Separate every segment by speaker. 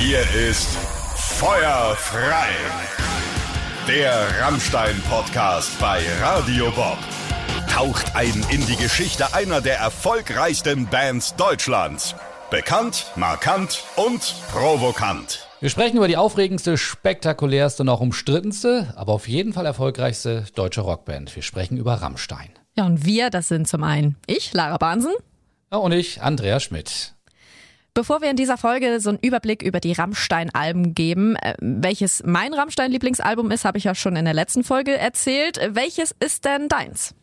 Speaker 1: Hier ist Feuer frei. Der Rammstein-Podcast bei Radio Bob. Taucht ein in die Geschichte einer der erfolgreichsten Bands Deutschlands. Bekannt, markant und provokant.
Speaker 2: Wir sprechen über die aufregendste, spektakulärste und auch umstrittenste, aber auf jeden Fall erfolgreichste deutsche Rockband. Wir sprechen über Rammstein.
Speaker 3: Ja, und wir, das sind zum einen ich, Lara Bahnsen.
Speaker 2: Ja, und ich, Andrea Schmidt.
Speaker 3: Bevor wir in dieser Folge so einen Überblick über die Rammstein-Alben geben, äh, welches mein Rammstein-Lieblingsalbum ist, habe ich ja schon in der letzten Folge erzählt. Welches ist denn deins?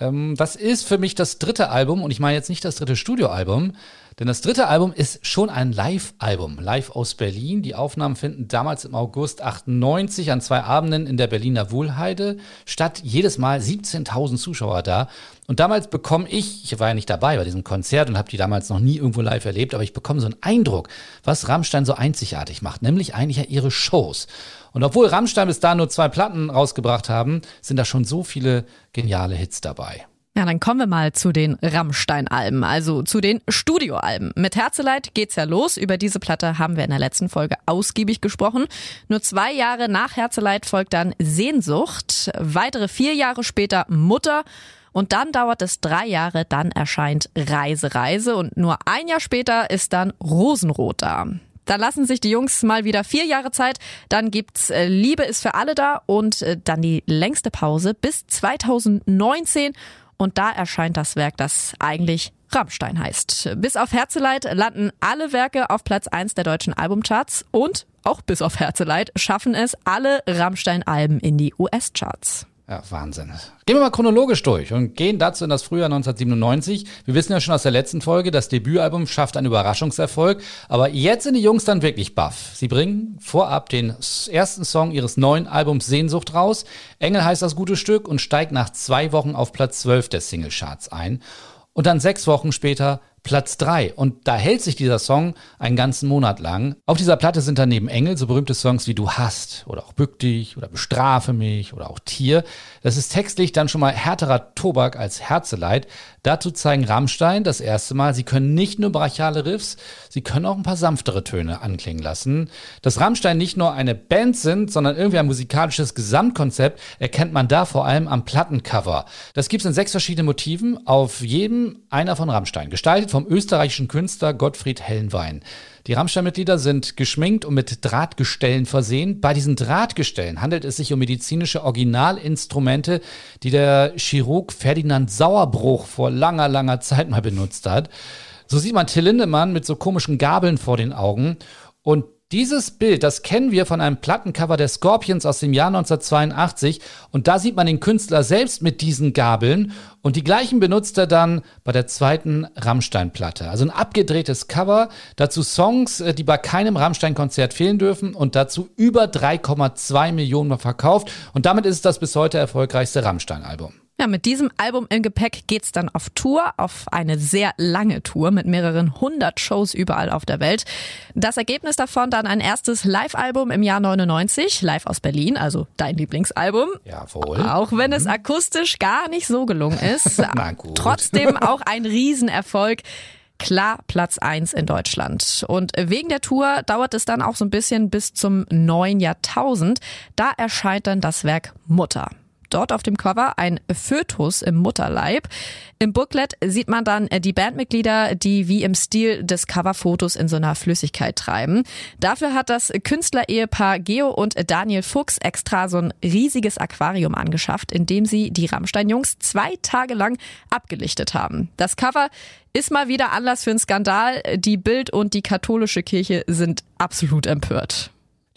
Speaker 2: Ähm, das ist für mich das dritte Album und ich meine jetzt nicht das dritte Studioalbum, denn das dritte Album ist schon ein Live-Album, live aus Berlin. Die Aufnahmen finden damals im August 98 an zwei Abenden in der Berliner Wohlheide statt. Jedes Mal 17.000 Zuschauer da. Und damals bekomme ich, ich war ja nicht dabei bei diesem Konzert und habe die damals noch nie irgendwo live erlebt, aber ich bekomme so einen Eindruck, was Rammstein so einzigartig macht, nämlich eigentlich ja ihre Shows. Und obwohl Rammstein bis da nur zwei Platten rausgebracht haben, sind da schon so viele geniale Hits dabei.
Speaker 3: Ja, dann kommen wir mal zu den Rammstein-Alben, also zu den Studioalben. Mit Herzeleid geht's ja los. Über diese Platte haben wir in der letzten Folge ausgiebig gesprochen. Nur zwei Jahre nach Herzeleid folgt dann Sehnsucht, weitere vier Jahre später Mutter und dann dauert es drei Jahre, dann erscheint Reise, Reise und nur ein Jahr später ist dann Rosenrot da. Dann lassen sich die Jungs mal wieder vier Jahre Zeit. Dann gibt's äh, Liebe ist für alle da und äh, dann die längste Pause bis 2019 und da erscheint das Werk, das eigentlich Rammstein heißt. Bis auf Herzeleid landen alle Werke auf Platz 1 der deutschen Albumcharts und auch bis auf Herzeleid schaffen es alle Rammstein-Alben in die US-Charts.
Speaker 2: Ja, Wahnsinn. Gehen wir mal chronologisch durch und gehen dazu in das Frühjahr 1997. Wir wissen ja schon aus der letzten Folge, das Debütalbum schafft einen Überraschungserfolg. Aber jetzt sind die Jungs dann wirklich baff. Sie bringen vorab den ersten Song ihres neuen Albums Sehnsucht raus. Engel heißt das gute Stück und steigt nach zwei Wochen auf Platz 12 der Singlecharts ein. Und dann sechs Wochen später Platz 3. Und da hält sich dieser Song einen ganzen Monat lang. Auf dieser Platte sind dann neben Engel so berühmte Songs wie Du hast oder auch Bück dich oder Bestrafe mich oder auch Tier. Das ist textlich dann schon mal härterer Tobak als Herzeleid. Dazu zeigen Rammstein das erste Mal, sie können nicht nur brachiale Riffs, sie können auch ein paar sanftere Töne anklingen lassen. Dass Rammstein nicht nur eine Band sind, sondern irgendwie ein musikalisches Gesamtkonzept, erkennt man da vor allem am Plattencover. Das gibt's in sechs verschiedenen Motiven, auf jedem einer von Rammstein. Gestaltet vom österreichischen Künstler Gottfried Hellenwein. Die Rammstein-Mitglieder sind geschminkt und mit Drahtgestellen versehen. Bei diesen Drahtgestellen handelt es sich um medizinische Originalinstrumente, die der Chirurg Ferdinand Sauerbruch vor langer, langer Zeit mal benutzt hat. So sieht man Till Lindemann mit so komischen Gabeln vor den Augen. Und dieses Bild, das kennen wir von einem Plattencover der Scorpions aus dem Jahr 1982 und da sieht man den Künstler selbst mit diesen Gabeln. Und die gleichen benutzt er dann bei der zweiten Rammstein-Platte. Also ein abgedrehtes Cover, dazu Songs, äh, die bei keinem Rammstein-Konzert fehlen dürfen. Und dazu über 3,2 Millionen verkauft. Und damit ist es das bis heute erfolgreichste Rammstein-Album.
Speaker 3: Ja, mit diesem Album im Gepäck geht's dann auf Tour, auf eine sehr lange Tour mit mehreren hundert Shows überall auf der Welt. Das Ergebnis davon dann ein erstes Live-Album im Jahr 99, live aus Berlin, also dein Lieblingsalbum.
Speaker 2: Jawohl.
Speaker 3: Auch wenn es akustisch gar nicht so gelungen ist. Trotzdem auch ein Riesenerfolg. Klar Platz eins in Deutschland. Und wegen der Tour dauert es dann auch so ein bisschen bis zum neuen Jahrtausend. Da erscheint dann das Werk Mutter. Dort auf dem Cover ein Fötus im Mutterleib. Im Booklet sieht man dann äh, die Bandmitglieder, die wie im Stil des Coverfotos in so einer Flüssigkeit treiben. Dafür hat das Künstlerehepaar Geo und Daniel Fuchs extra so ein riesiges Aquarium angeschafft, in dem sie die Rammstein-Jungs zwei Tage lang abgelichtet haben. Das Cover ist mal wieder Anlass für einen Skandal. Die Bild und die katholische Kirche sind absolut empört.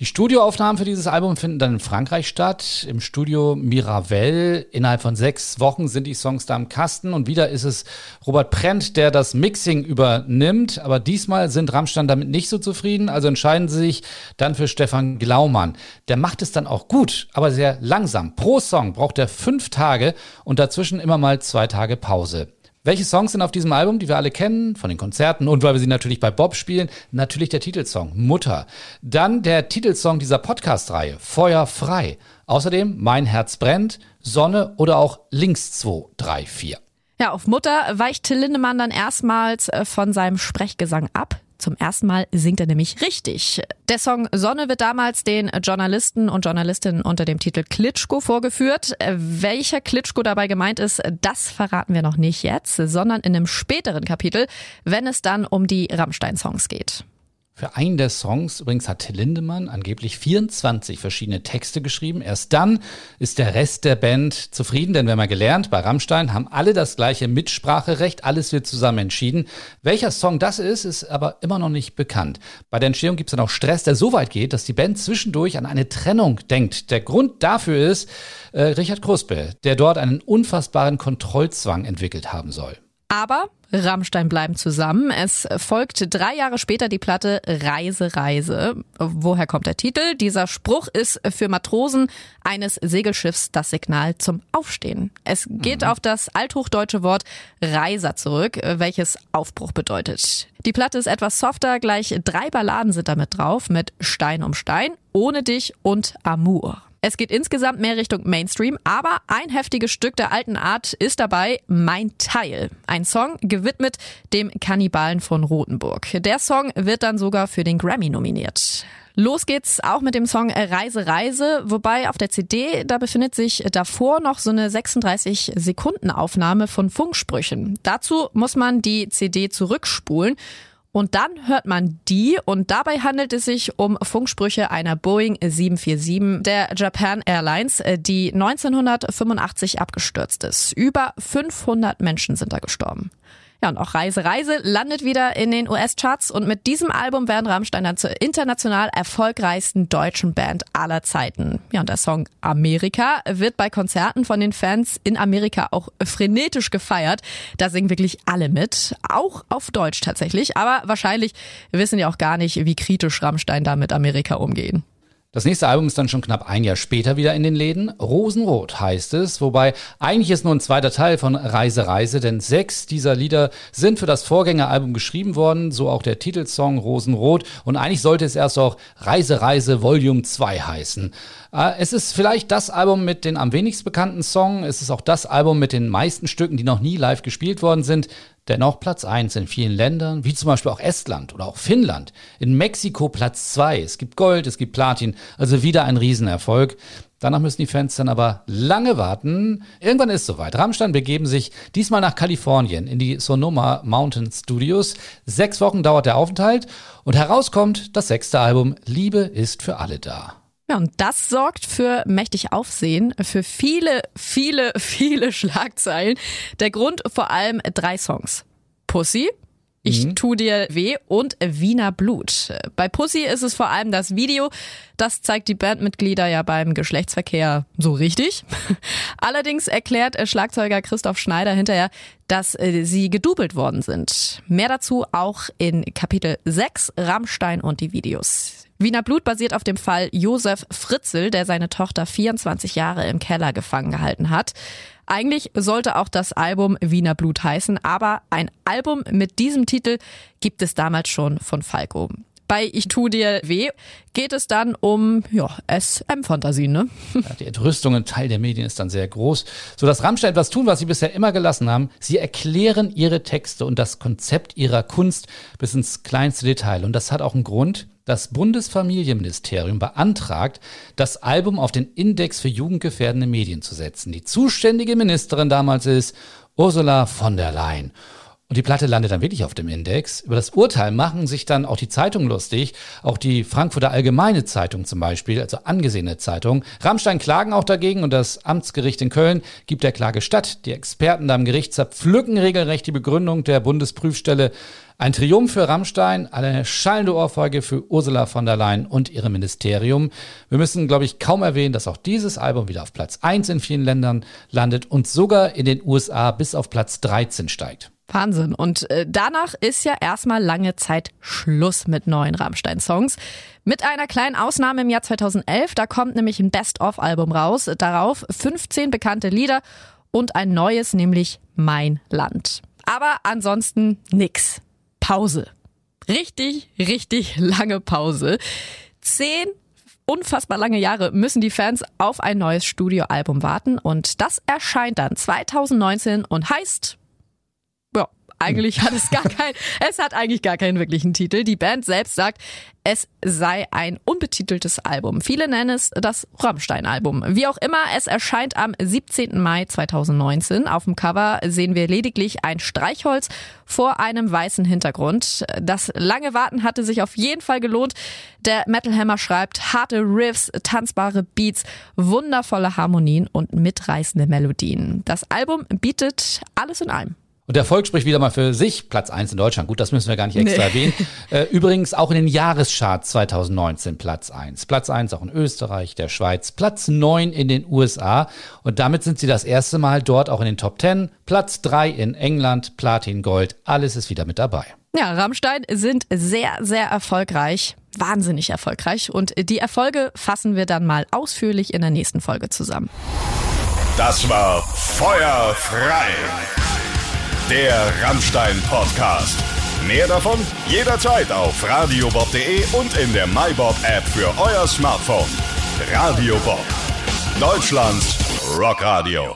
Speaker 2: Die Studioaufnahmen für dieses Album finden dann in Frankreich statt, im Studio Miravel. Innerhalb von sechs Wochen sind die Songs da im Kasten und wieder ist es Robert Prent, der das Mixing übernimmt. Aber diesmal sind Rammstein damit nicht so zufrieden, also entscheiden sie sich dann für Stefan Glaumann. Der macht es dann auch gut, aber sehr langsam. Pro Song braucht er fünf Tage und dazwischen immer mal zwei Tage Pause. Welche Songs sind auf diesem Album, die wir alle kennen, von den Konzerten und weil wir sie natürlich bei Bob spielen? Natürlich der Titelsong Mutter. Dann der Titelsong dieser Podcast-Reihe Feuer frei. Außerdem Mein Herz brennt, Sonne oder auch Links 2, 3, 4.
Speaker 3: Ja, auf Mutter weicht Till Lindemann dann erstmals äh, von seinem Sprechgesang ab. Zum ersten Mal singt er nämlich richtig. Der Song Sonne wird damals den Journalisten und Journalistinnen unter dem Titel Klitschko vorgeführt. Welcher Klitschko dabei gemeint ist, das verraten wir noch nicht jetzt, sondern in einem späteren Kapitel, wenn es dann um die Rammstein-Songs geht.
Speaker 2: Für einen der Songs übrigens hat Lindemann angeblich 24 verschiedene Texte geschrieben. Erst dann ist der Rest der Band zufrieden, denn wir haben ja gelernt, bei Rammstein haben alle das gleiche Mitspracherecht, alles wird zusammen entschieden. Welcher Song das ist, ist aber immer noch nicht bekannt. Bei der Entstehung gibt es dann auch Stress, der so weit geht, dass die Band zwischendurch an eine Trennung denkt. Der Grund dafür ist äh, Richard Kruspe, der dort einen unfassbaren Kontrollzwang entwickelt haben soll.
Speaker 3: Aber Rammstein bleiben zusammen. Es folgt drei Jahre später die Platte Reise, Reise. Woher kommt der Titel? Dieser Spruch ist für Matrosen eines Segelschiffs das Signal zum Aufstehen. Es geht mhm. auf das althochdeutsche Wort Reiser zurück, welches Aufbruch bedeutet. Die Platte ist etwas softer, gleich drei Balladen sind damit drauf mit Stein um Stein, Ohne dich und Amour. Es geht insgesamt mehr Richtung Mainstream, aber ein heftiges Stück der alten Art ist dabei Mein Teil. Ein Song gewidmet dem Kannibalen von Rothenburg. Der Song wird dann sogar für den Grammy nominiert. Los geht's auch mit dem Song Reise, Reise, wobei auf der CD, da befindet sich davor noch so eine 36 Sekunden Aufnahme von Funksprüchen. Dazu muss man die CD zurückspulen und dann hört man die und dabei handelt es sich um Funksprüche einer Boeing 747 der Japan Airlines, äh, die 1985 abgestürzt ist. Über 500 Menschen sind da gestorben. Ja, und auch Reise, Reise landet wieder in den US-Charts und mit diesem Album werden Rammstein dann zur international erfolgreichsten deutschen Band aller Zeiten. Ja, und der Song Amerika wird bei Konzerten von den Fans in Amerika auch frenetisch gefeiert. Da singen wirklich alle mit, auch auf Deutsch tatsächlich, aber wahrscheinlich wissen die auch gar nicht, wie kritisch Rammstein da mit Amerika umgehen.
Speaker 2: Das nächste Album ist dann schon knapp ein Jahr später wieder in den Läden. Rosenrot heißt es, wobei eigentlich ist nur ein zweiter Teil von Reise Reise, denn sechs dieser Lieder sind für das Vorgängeralbum geschrieben worden, so auch der Titelsong Rosenrot und eigentlich sollte es erst auch Reise Reise Volume 2 heißen. Äh, es ist vielleicht das Album mit den am wenigst bekannten Songs, es ist auch das Album mit den meisten Stücken, die noch nie live gespielt worden sind. Dennoch Platz 1 in vielen Ländern, wie zum Beispiel auch Estland oder auch Finnland. In Mexiko Platz 2. Es gibt Gold, es gibt Platin, also wieder ein Riesenerfolg. Danach müssen die Fans dann aber lange warten. Irgendwann ist soweit. Rammstein begeben sich diesmal nach Kalifornien in die Sonoma Mountain Studios. Sechs Wochen dauert der Aufenthalt und herauskommt das sechste Album Liebe ist für alle da.
Speaker 3: Ja, und das sorgt für mächtig Aufsehen, für viele, viele, viele Schlagzeilen. Der Grund vor allem drei Songs. Pussy, ich mhm. tu dir weh und Wiener Blut. Bei Pussy ist es vor allem das Video. Das zeigt die Bandmitglieder ja beim Geschlechtsverkehr so richtig. Allerdings erklärt Schlagzeuger Christoph Schneider hinterher, dass äh, sie gedoubelt worden sind. Mehr dazu auch in Kapitel 6 Rammstein und die Videos. Wiener Blut basiert auf dem Fall Josef Fritzel, der seine Tochter 24 Jahre im Keller gefangen gehalten hat. Eigentlich sollte auch das Album Wiener Blut heißen, aber ein Album mit diesem Titel gibt es damals schon von Falco. Bei Ich tu dir weh geht es dann um ja, SM-Fantasien. Ne?
Speaker 2: Die Entrüstung in Teil der Medien ist dann sehr groß, sodass Rammstein etwas tun, was sie bisher immer gelassen haben. Sie erklären ihre Texte und das Konzept ihrer Kunst bis ins kleinste Detail. Und das hat auch einen Grund. Das Bundesfamilienministerium beantragt, das Album auf den Index für jugendgefährdende Medien zu setzen. Die zuständige Ministerin damals ist Ursula von der Leyen. Und die Platte landet dann wirklich auf dem Index. Über das Urteil machen sich dann auch die Zeitungen lustig, auch die Frankfurter Allgemeine Zeitung zum Beispiel, also angesehene Zeitung. Rammstein klagen auch dagegen und das Amtsgericht in Köln gibt der Klage statt. Die Experten da im Gericht zerpflücken regelrecht die Begründung der Bundesprüfstelle. Ein Triumph für Rammstein, eine schallende Ohrfeige für Ursula von der Leyen und ihrem Ministerium. Wir müssen, glaube ich, kaum erwähnen, dass auch dieses Album wieder auf Platz 1 in vielen Ländern landet und sogar in den USA bis auf Platz 13 steigt.
Speaker 3: Wahnsinn. Und äh, danach ist ja erstmal lange Zeit Schluss mit neuen Rammstein-Songs. Mit einer kleinen Ausnahme im Jahr 2011, da kommt nämlich ein Best-of-Album raus. Darauf 15 bekannte Lieder und ein neues, nämlich Mein Land. Aber ansonsten nix. Pause. Richtig, richtig lange Pause. Zehn unfassbar lange Jahre müssen die Fans auf ein neues Studioalbum warten und das erscheint dann 2019 und heißt eigentlich hat es gar kein, es hat eigentlich gar keinen wirklichen Titel. Die Band selbst sagt, es sei ein unbetiteltes Album. Viele nennen es das Rammstein-Album. Wie auch immer, es erscheint am 17. Mai 2019. Auf dem Cover sehen wir lediglich ein Streichholz vor einem weißen Hintergrund. Das lange Warten hatte sich auf jeden Fall gelohnt. Der Metal Hammer schreibt harte Riffs, tanzbare Beats, wundervolle Harmonien und mitreißende Melodien. Das Album bietet alles in allem.
Speaker 2: Und der Erfolg spricht wieder mal für sich. Platz 1 in Deutschland. Gut, das müssen wir gar nicht extra nee. erwähnen. Äh, übrigens auch in den Jahrescharts 2019 Platz 1. Platz 1 auch in Österreich, der Schweiz. Platz 9 in den USA. Und damit sind sie das erste Mal dort auch in den Top 10. Platz 3 in England, Platin, Gold. Alles ist wieder mit dabei.
Speaker 3: Ja, Rammstein sind sehr, sehr erfolgreich. Wahnsinnig erfolgreich. Und die Erfolge fassen wir dann mal ausführlich in der nächsten Folge zusammen.
Speaker 1: Das war Feuerfrei der Rammstein-Podcast. Mehr davon jederzeit auf radiobob.de und in der MyBob-App für euer Smartphone. Radio Bob, Deutschlands Rockradio.